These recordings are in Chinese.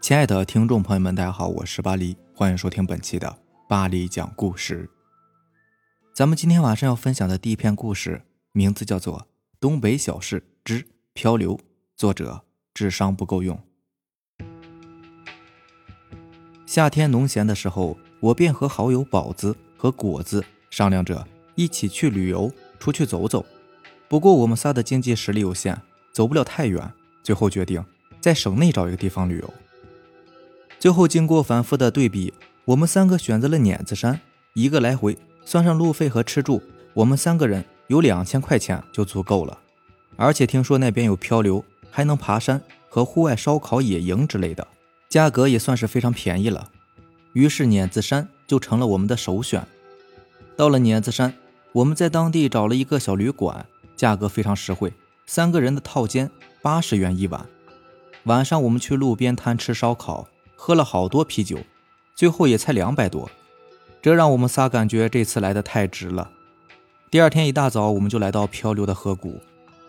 亲爱的听众朋友们，大家好，我是巴黎，欢迎收听本期的巴黎讲故事。咱们今天晚上要分享的第一篇故事，名字叫做《东北小事之漂流》，作者智商不够用。夏天农闲的时候，我便和好友宝子和果子商量着一起去旅游，出去走走。不过我们仨的经济实力有限，走不了太远，最后决定在省内找一个地方旅游。最后经过反复的对比，我们三个选择了碾子山，一个来回算上路费和吃住，我们三个人有两千块钱就足够了。而且听说那边有漂流，还能爬山和户外烧烤、野营之类的，价格也算是非常便宜了。于是碾子山就成了我们的首选。到了碾子山，我们在当地找了一个小旅馆，价格非常实惠，三个人的套间八十元一晚。晚上我们去路边摊吃烧烤。喝了好多啤酒，最后也才两百多，这让我们仨感觉这次来的太值了。第二天一大早，我们就来到漂流的河谷，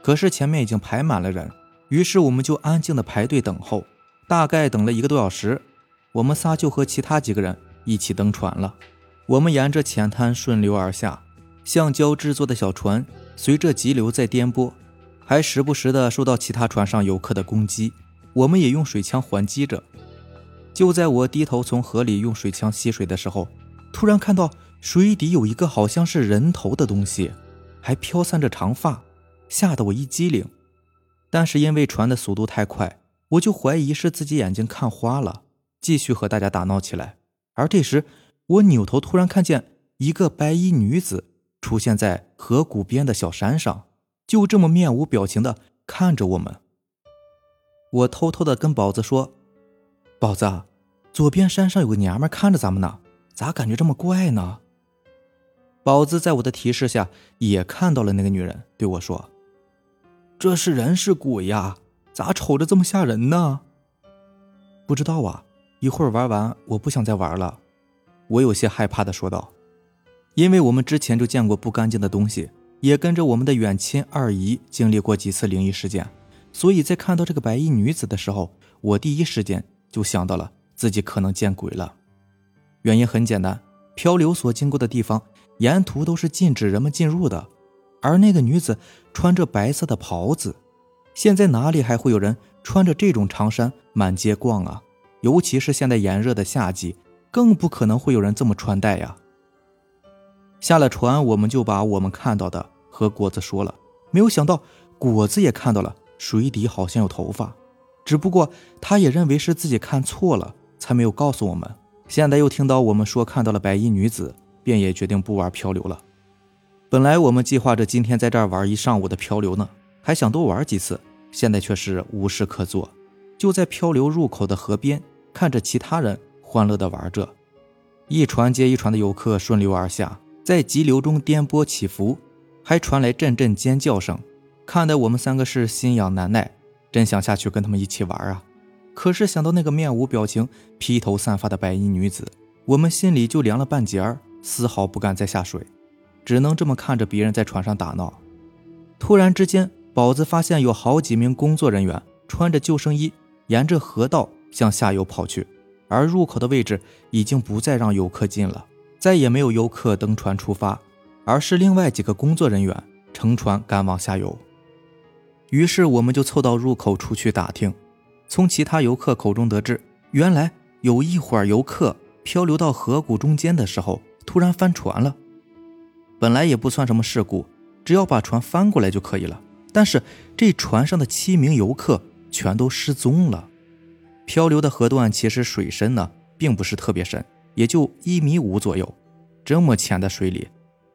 可是前面已经排满了人，于是我们就安静的排队等候。大概等了一个多小时，我们仨就和其他几个人一起登船了。我们沿着浅滩顺流而下，橡胶制作的小船随着急流在颠簸，还时不时的受到其他船上游客的攻击，我们也用水枪还击着。就在我低头从河里用水枪吸水的时候，突然看到水底有一个好像是人头的东西，还飘散着长发，吓得我一激灵。但是因为船的速度太快，我就怀疑是自己眼睛看花了，继续和大家打闹起来。而这时，我扭头突然看见一个白衣女子出现在河谷边的小山上，就这么面无表情的看着我们。我偷偷的跟宝子说：“宝子。”左边山上有个娘们看着咱们呢，咋感觉这么怪呢？宝子在我的提示下也看到了那个女人，对我说：“这是人是鬼呀？咋瞅着这么吓人呢？”不知道啊，一会儿玩完我不想再玩了。我有些害怕的说道：“因为我们之前就见过不干净的东西，也跟着我们的远亲二姨经历过几次灵异事件，所以在看到这个白衣女子的时候，我第一时间就想到了。”自己可能见鬼了，原因很简单，漂流所经过的地方沿途都是禁止人们进入的，而那个女子穿着白色的袍子，现在哪里还会有人穿着这种长衫满街逛啊？尤其是现在炎热的夏季，更不可能会有人这么穿戴呀。下了船，我们就把我们看到的和果子说了，没有想到果子也看到了水底好像有头发，只不过他也认为是自己看错了。才没有告诉我们。现在又听到我们说看到了白衣女子，便也决定不玩漂流了。本来我们计划着今天在这儿玩一上午的漂流呢，还想多玩几次。现在却是无事可做，就在漂流入口的河边，看着其他人欢乐的玩着。一船接一船的游客顺流而下，在急流中颠簸起伏，还传来阵阵尖叫声，看得我们三个是心痒难耐，真想下去跟他们一起玩啊。可是想到那个面无表情、披头散发的白衣女子，我们心里就凉了半截儿，丝毫不敢再下水，只能这么看着别人在船上打闹。突然之间，宝子发现有好几名工作人员穿着救生衣，沿着河道向下游跑去，而入口的位置已经不再让游客进了，再也没有游客登船出发，而是另外几个工作人员乘船赶往下游。于是我们就凑到入口处去打听。从其他游客口中得知，原来有一伙游客漂流到河谷中间的时候，突然翻船了。本来也不算什么事故，只要把船翻过来就可以了。但是这船上的七名游客全都失踪了。漂流的河段其实水深呢，并不是特别深，也就一米五左右。这么浅的水里，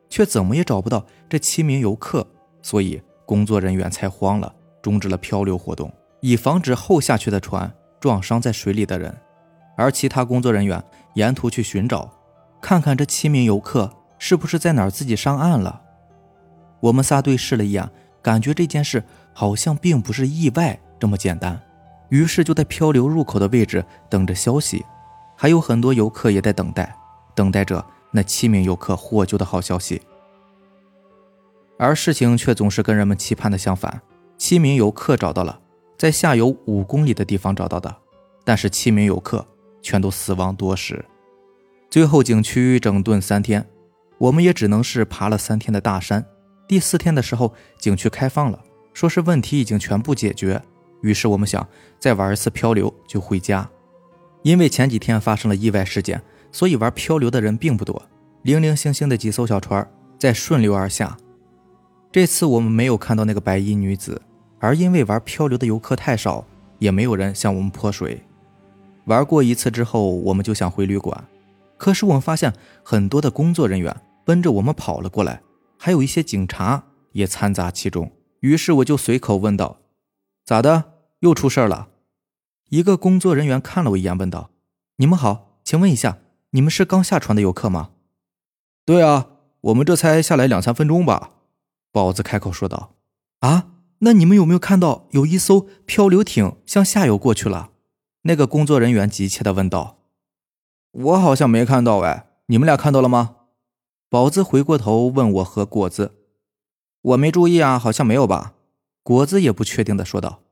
却怎么也找不到这七名游客，所以工作人员才慌了，终止了漂流活动。以防止后下去的船撞伤在水里的人，而其他工作人员沿途去寻找，看看这七名游客是不是在哪儿自己上岸了。我们仨对视了一眼，感觉这件事好像并不是意外这么简单，于是就在漂流入口的位置等着消息。还有很多游客也在等待，等待着那七名游客获救的好消息。而事情却总是跟人们期盼的相反，七名游客找到了。在下游五公里的地方找到的，但是七名游客全都死亡多时。最后景区整顿三天，我们也只能是爬了三天的大山。第四天的时候，景区开放了，说是问题已经全部解决。于是我们想再玩一次漂流就回家。因为前几天发生了意外事件，所以玩漂流的人并不多，零零星星的几艘小船在顺流而下。这次我们没有看到那个白衣女子，而因为玩漂流的游客太少，也没有人向我们泼水。玩过一次之后，我们就想回旅馆。可是我们发现很多的工作人员奔着我们跑了过来，还有一些警察也掺杂其中。于是我就随口问道：“咋的？又出事了？”一个工作人员看了我一眼，问道：“你们好，请问一下，你们是刚下船的游客吗？”“对啊，我们这才下来两三分钟吧。”宝子开口说道。“啊，那你们有没有看到有一艘漂流艇向下游过去了？”那个工作人员急切地问道。我好像没看到哎，你们俩看到了吗？宝子回过头问我和果子，我没注意啊，好像没有吧？果子也不确定的说道：“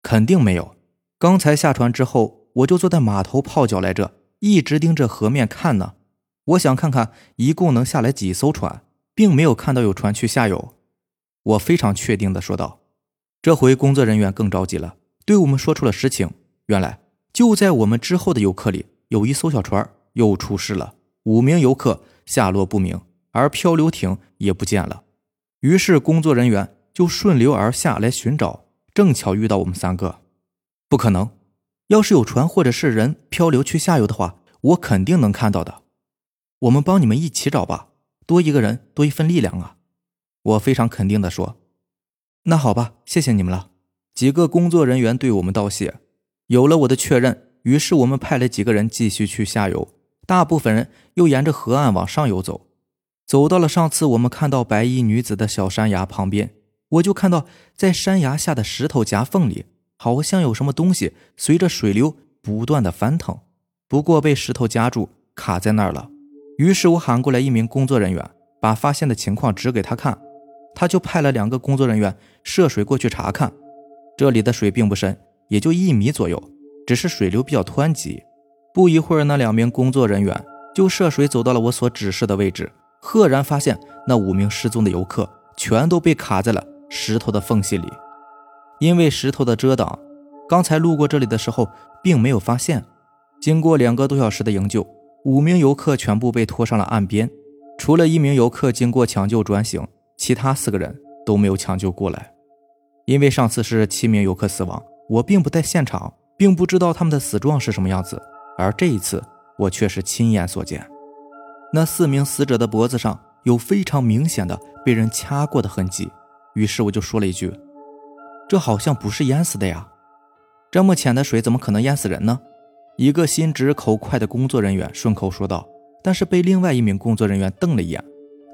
肯定没有，刚才下船之后，我就坐在码头泡脚来着，一直盯着河面看呢。我想看看一共能下来几艘船，并没有看到有船去下游。”我非常确定的说道。这回工作人员更着急了，对我们说出了实情。原来就在我们之后的游客里。有一艘小船又出事了，五名游客下落不明，而漂流艇也不见了。于是工作人员就顺流而下来寻找，正巧遇到我们三个。不可能，要是有船或者是人漂流去下游的话，我肯定能看到的。我们帮你们一起找吧，多一个人多一份力量啊！我非常肯定地说。那好吧，谢谢你们了。几个工作人员对我们道谢。有了我的确认。于是我们派了几个人继续去下游，大部分人又沿着河岸往上游走，走到了上次我们看到白衣女子的小山崖旁边，我就看到在山崖下的石头夹缝里，好像有什么东西随着水流不断的翻腾，不过被石头夹住卡在那儿了。于是我喊过来一名工作人员，把发现的情况指给他看，他就派了两个工作人员涉水过去查看，这里的水并不深，也就一米左右。只是水流比较湍急，不一会儿，那两名工作人员就涉水走到了我所指示的位置，赫然发现那五名失踪的游客全都被卡在了石头的缝隙里。因为石头的遮挡，刚才路过这里的时候并没有发现。经过两个多小时的营救，五名游客全部被拖上了岸边，除了一名游客经过抢救转醒，其他四个人都没有抢救过来。因为上次是七名游客死亡，我并不在现场。并不知道他们的死状是什么样子，而这一次我却是亲眼所见。那四名死者的脖子上有非常明显的被人掐过的痕迹，于是我就说了一句：“这好像不是淹死的呀，这么浅的水怎么可能淹死人呢？”一个心直口快的工作人员顺口说道，但是被另外一名工作人员瞪了一眼，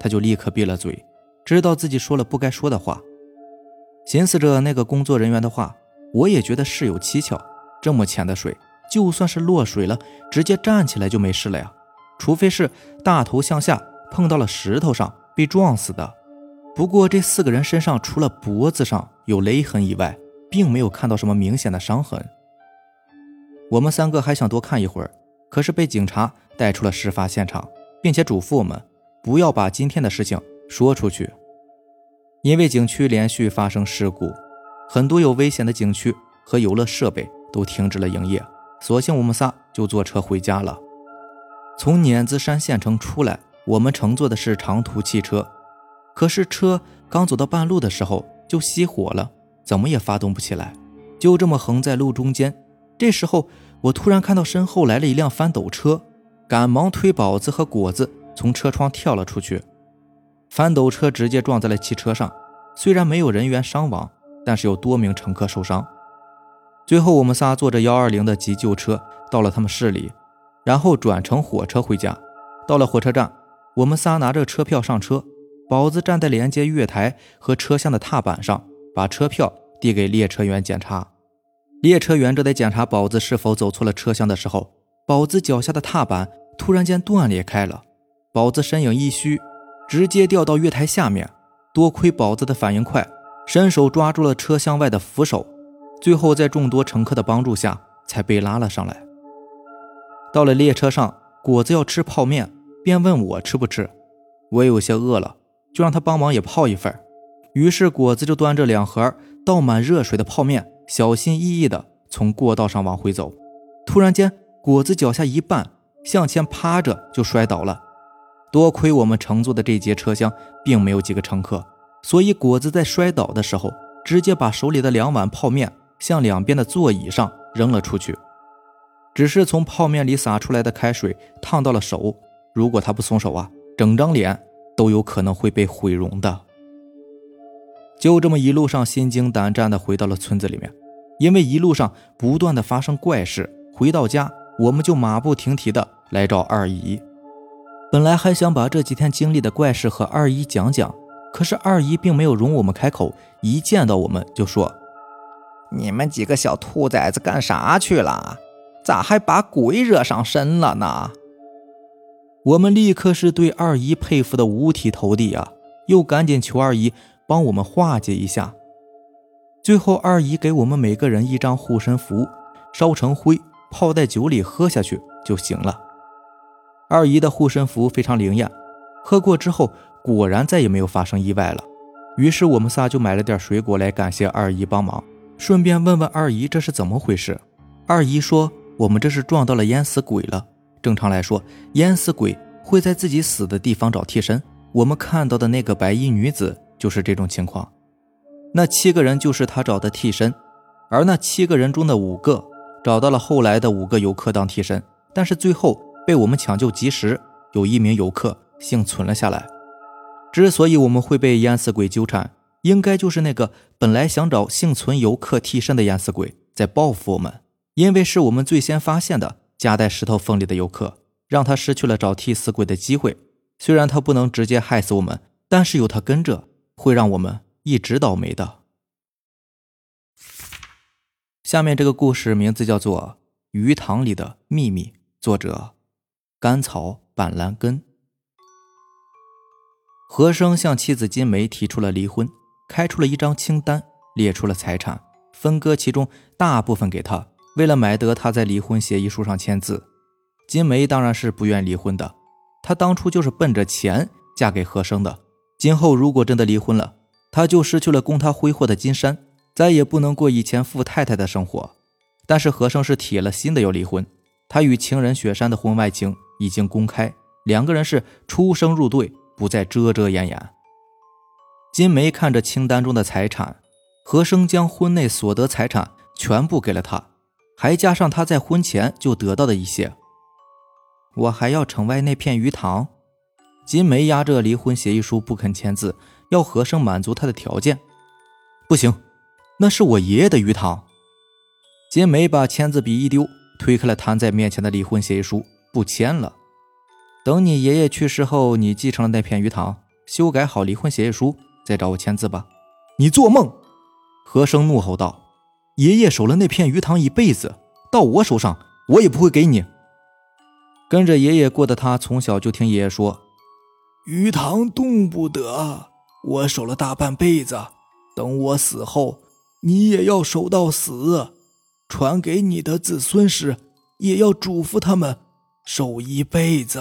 他就立刻闭了嘴，知道自己说了不该说的话。寻思着那个工作人员的话，我也觉得事有蹊跷。这么浅的水，就算是落水了，直接站起来就没事了呀。除非是大头向下碰到了石头上被撞死的。不过这四个人身上除了脖子上有勒痕以外，并没有看到什么明显的伤痕。我们三个还想多看一会儿，可是被警察带出了事发现场，并且嘱咐我们不要把今天的事情说出去，因为景区连续发生事故，很多有危险的景区和游乐设备。都停止了营业，索性我们仨就坐车回家了。从碾子山县城出来，我们乘坐的是长途汽车，可是车刚走到半路的时候就熄火了，怎么也发动不起来，就这么横在路中间。这时候我突然看到身后来了一辆翻斗车，赶忙推宝子和果子从车窗跳了出去，翻斗车直接撞在了汽车上，虽然没有人员伤亡，但是有多名乘客受伤。最后，我们仨坐着幺二零的急救车到了他们市里，然后转乘火车回家。到了火车站，我们仨拿着车票上车。宝子站在连接月台和车厢的踏板上，把车票递给列车员检查。列车员正在检查宝子是否走错了车厢的时候，宝子脚下的踏板突然间断裂开了，宝子身影一虚，直接掉到月台下面。多亏宝子的反应快，伸手抓住了车厢外的扶手。最后，在众多乘客的帮助下，才被拉了上来。到了列车上，果子要吃泡面，便问我吃不吃。我有些饿了，就让他帮忙也泡一份。于是果子就端着两盒倒满热水的泡面，小心翼翼地从过道上往回走。突然间，果子脚下一绊，向前趴着就摔倒了。多亏我们乘坐的这节车厢并没有几个乘客，所以果子在摔倒的时候，直接把手里的两碗泡面向两边的座椅上扔了出去。只是从泡面里洒出来的开水烫到了手，如果他不松手啊，整张脸都有可能会被毁容的。就这么一路上心惊胆战的回到了村子里面，因为一路上不断的发生怪事。回到家，我们就马不停蹄的来找二姨。本来还想把这几天经历的怪事和二姨讲讲，可是二姨并没有容我们开口，一见到我们就说：“你们几个小兔崽子干啥去了？咋还把鬼惹上身了呢？”我们立刻是对二姨佩服的五体投地啊，又赶紧求二姨帮我们化解一下。最后，二姨给我们每个人一张护身符，烧成灰。泡在酒里喝下去就行了。二姨的护身符非常灵验，喝过之后果然再也没有发生意外了。于是我们仨就买了点水果来感谢二姨帮忙，顺便问问二姨这是怎么回事。二姨说我们这是撞到了淹死鬼了。正常来说，淹死鬼会在自己死的地方找替身。我们看到的那个白衣女子就是这种情况。那七个人就是他找的替身，而那七个人中的五个。找到了后来的五个游客当替身，但是最后被我们抢救及时，有一名游客幸存了下来。之所以我们会被淹死鬼纠缠，应该就是那个本来想找幸存游客替身的淹死鬼在报复我们，因为是我们最先发现的夹在石头缝里的游客，让他失去了找替死鬼的机会。虽然他不能直接害死我们，但是有他跟着，会让我们一直倒霉的。下面这个故事名字叫做《鱼塘里的秘密》，作者甘草板蓝根。和生向妻子金梅提出了离婚，开出了一张清单，列出了财产，分割其中大部分给他。为了买得他在离婚协议书上签字，金梅当然是不愿离婚的。她当初就是奔着钱嫁给和生的。今后如果真的离婚了，他就失去了供他挥霍的金山。再也不能过以前富太太的生活，但是和生是铁了心的要离婚。他与情人雪山的婚外情已经公开，两个人是出生入对，不再遮遮掩掩。金梅看着清单中的财产，和生将婚内所得财产全部给了他，还加上他在婚前就得到的一些。我还要城外那片鱼塘。金梅压着离婚协议书不肯签字，要和生满足他的条件。不行。那是我爷爷的鱼塘。金梅把签字笔一丢，推开了摊在面前的离婚协议书，不签了。等你爷爷去世后，你继承了那片鱼塘，修改好离婚协议书，再找我签字吧。你做梦！和生怒吼道：“爷爷守了那片鱼塘一辈子，到我手上，我也不会给你。”跟着爷爷过的他，从小就听爷爷说：“鱼塘动不得，我守了大半辈子，等我死后。”你也要守到死，传给你的子孙时，也要嘱咐他们守一辈子。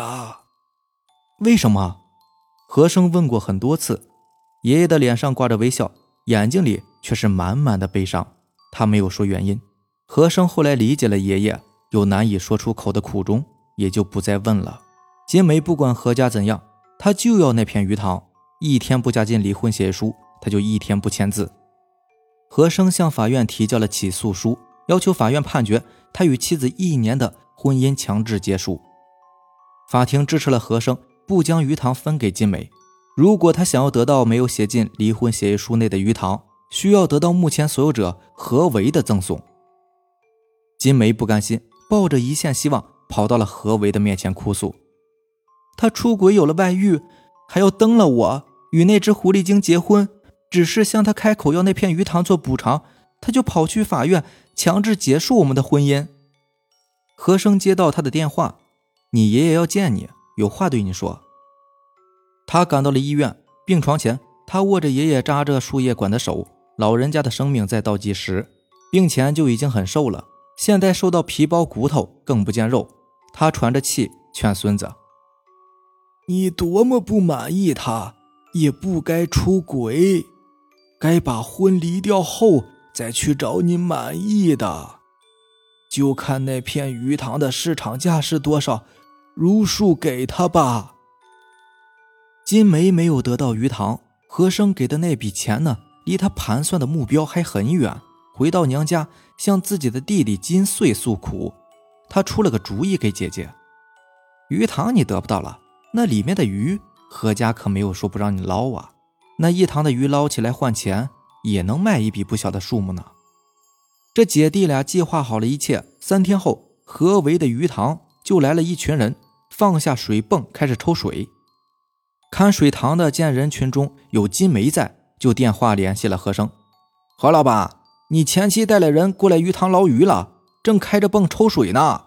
为什么？和生问过很多次，爷爷的脸上挂着微笑，眼睛里却是满满的悲伤。他没有说原因。和生后来理解了爷爷有难以说出口的苦衷，也就不再问了。金梅不管何家怎样，他就要那片鱼塘。一天不加进离婚协议书，他就一天不签字。何生向法院提交了起诉书，要求法院判决他与妻子一年的婚姻强制结束。法庭支持了和生不将鱼塘分给金梅。如果他想要得到没有写进离婚协议书内的鱼塘，需要得到目前所有者何为的赠送。金梅不甘心，抱着一线希望跑到了何为的面前哭诉：“他出轨有了外遇，还要蹬了我，与那只狐狸精结婚。”只是向他开口要那片鱼塘做补偿，他就跑去法院强制结束我们的婚姻。和生接到他的电话，你爷爷要见你，有话对你说。他赶到了医院，病床前，他握着爷爷扎着输液管的手，老人家的生命在倒计时，病前就已经很瘦了，现在瘦到皮包骨头，更不见肉。他喘着气劝孙子：“你多么不满意他，也不该出轨，该把婚离掉后再去找你满意的。就看那片鱼塘的市场价是多少，如数给他吧。”金梅没有得到鱼塘，和生给的那笔钱呢，离他盘算的目标还很远。回到娘家，向自己的弟弟金穗诉苦。他出了个主意给姐姐：“鱼塘你得不到了，那里面的鱼，何家可没有说不让你捞啊。那一塘的鱼捞起来换钱，也能卖一笔不小的数目呢。”这姐弟俩计划好了一切。三天后，何为的鱼塘就来了一群人，放下水泵开始抽水。看水塘的见人群中有金梅在，就电话联系了何生：“何老板。”你前妻带了人过来鱼塘捞鱼了，正开着泵抽水呢。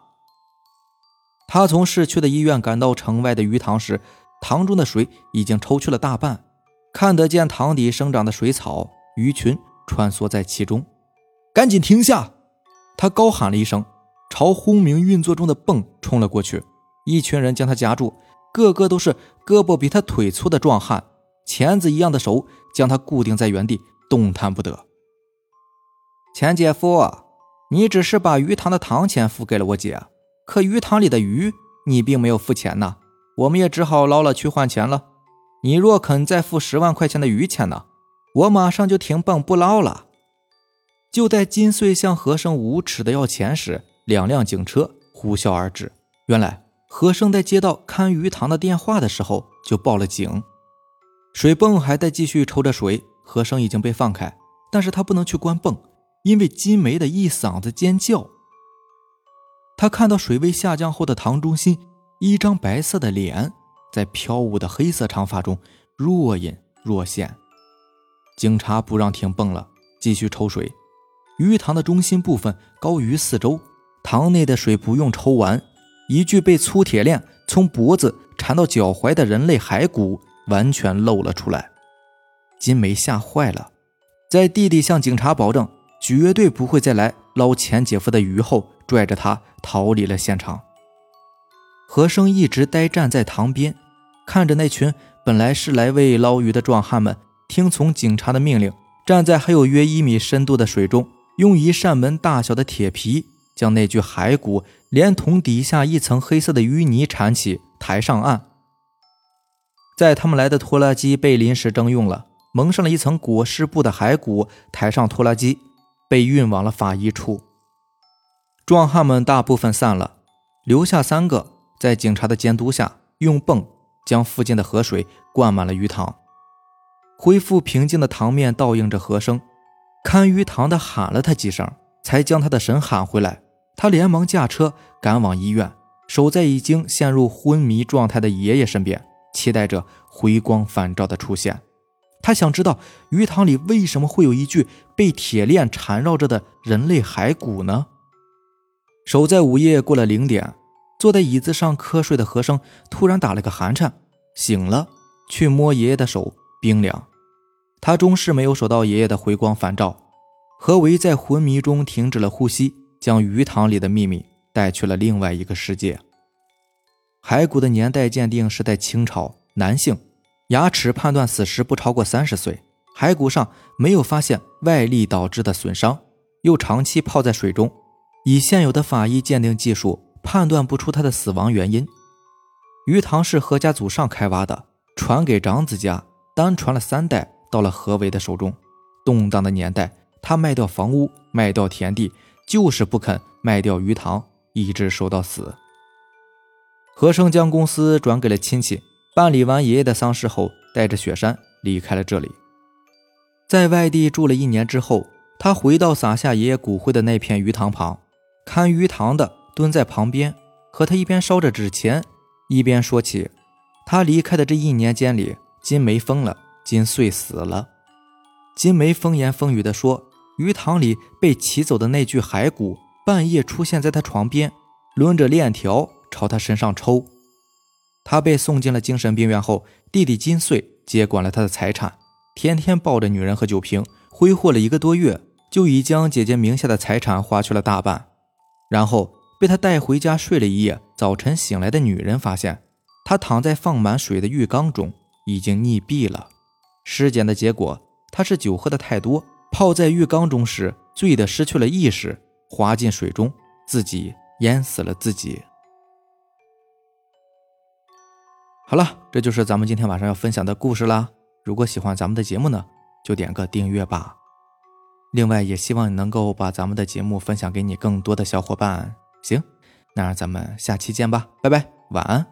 他从市区的医院赶到城外的鱼塘时，塘中的水已经抽去了大半，看得见塘底生长的水草，鱼群穿梭在其中。赶紧停下！他高喊了一声，朝轰鸣运作中的泵冲了过去。一群人将他夹住，个个都是胳膊比他腿粗的壮汉，钳子一样的手将他固定在原地，动弹不得。钱姐夫，你只是把鱼塘的塘钱付给了我姐，可鱼塘里的鱼你并没有付钱呢，我们也只好捞了去换钱了。你若肯再付十万块钱的鱼钱呢，我马上就停泵不捞了。就在金穗向何生无耻的要钱时，两辆警车呼啸而至。原来何生在接到看鱼塘的电话的时候就报了警。水泵还在继续抽着水，何生已经被放开，但是他不能去关泵。因为金梅的一嗓子尖叫，他看到水位下降后的塘中心，一张白色的脸在飘舞的黑色长发中若隐若现。警察不让停泵了，继续抽水。鱼塘的中心部分高于四周，塘内的水不用抽完，一具被粗铁链从脖子缠到脚踝的人类骸骨完全露了出来。金梅吓坏了，在弟弟向警察保证。绝对不会再来捞钱姐夫的鱼后，拽着他逃离了现场。何生一直呆站在塘边，看着那群本来是来为捞鱼的壮汉们，听从警察的命令，站在还有约一米深度的水中，用一扇门大小的铁皮将那具骸骨连同底下一层黑色的淤泥铲起，抬上岸。在他们来的拖拉机被临时征用了，蒙上了一层裹尸布的骸骨抬上拖拉机。被运往了法医处。壮汉们大部分散了，留下三个在警察的监督下，用泵将附近的河水灌满了鱼塘。恢复平静的塘面倒映着河声，看鱼塘的喊了他几声，才将他的神喊回来。他连忙驾车赶往医院，守在已经陷入昏迷状态的爷爷身边，期待着回光返照的出现。他想知道鱼塘里为什么会有一具被铁链缠绕着的人类骸骨呢？守在午夜过了零点，坐在椅子上瞌睡的和生突然打了个寒颤，醒了，去摸爷爷的手，冰凉。他终是没有守到爷爷的回光返照。何为在昏迷中停止了呼吸，将鱼塘里的秘密带去了另外一个世界。骸骨的年代鉴定是在清朝，男性。牙齿判断死时不超过三十岁，骸骨上没有发现外力导致的损伤，又长期泡在水中，以现有的法医鉴定技术判断不出他的死亡原因。鱼塘是何家祖上开挖的，传给长子家，单传了三代，到了何为的手中。动荡的年代，他卖掉房屋，卖掉田地，就是不肯卖掉鱼塘，一直守到死。何生将公司转给了亲戚。办理完爷爷的丧事后，带着雪山离开了这里。在外地住了一年之后，他回到撒下爷爷骨灰的那片鱼塘旁，看鱼塘的蹲在旁边，和他一边烧着纸钱，一边说起他离开的这一年间里，金梅疯了，金穗死了。金梅风言风语地说，鱼塘里被骑走的那具骸骨，半夜出现在他床边，抡着链条朝他身上抽。他被送进了精神病院后，弟弟金穗接管了他的财产，天天抱着女人和酒瓶，挥霍了一个多月，就已将姐姐名下的财产花去了大半。然后被他带回家睡了一夜。早晨醒来的女人发现，他躺在放满水的浴缸中，已经溺毙了。尸检的结果，他是酒喝的太多，泡在浴缸中时醉得失去了意识，滑进水中，自己淹死了自己。好了，这就是咱们今天晚上要分享的故事啦。如果喜欢咱们的节目呢，就点个订阅吧。另外，也希望你能够把咱们的节目分享给你更多的小伙伴。行，那咱们下期见吧，拜拜，晚安。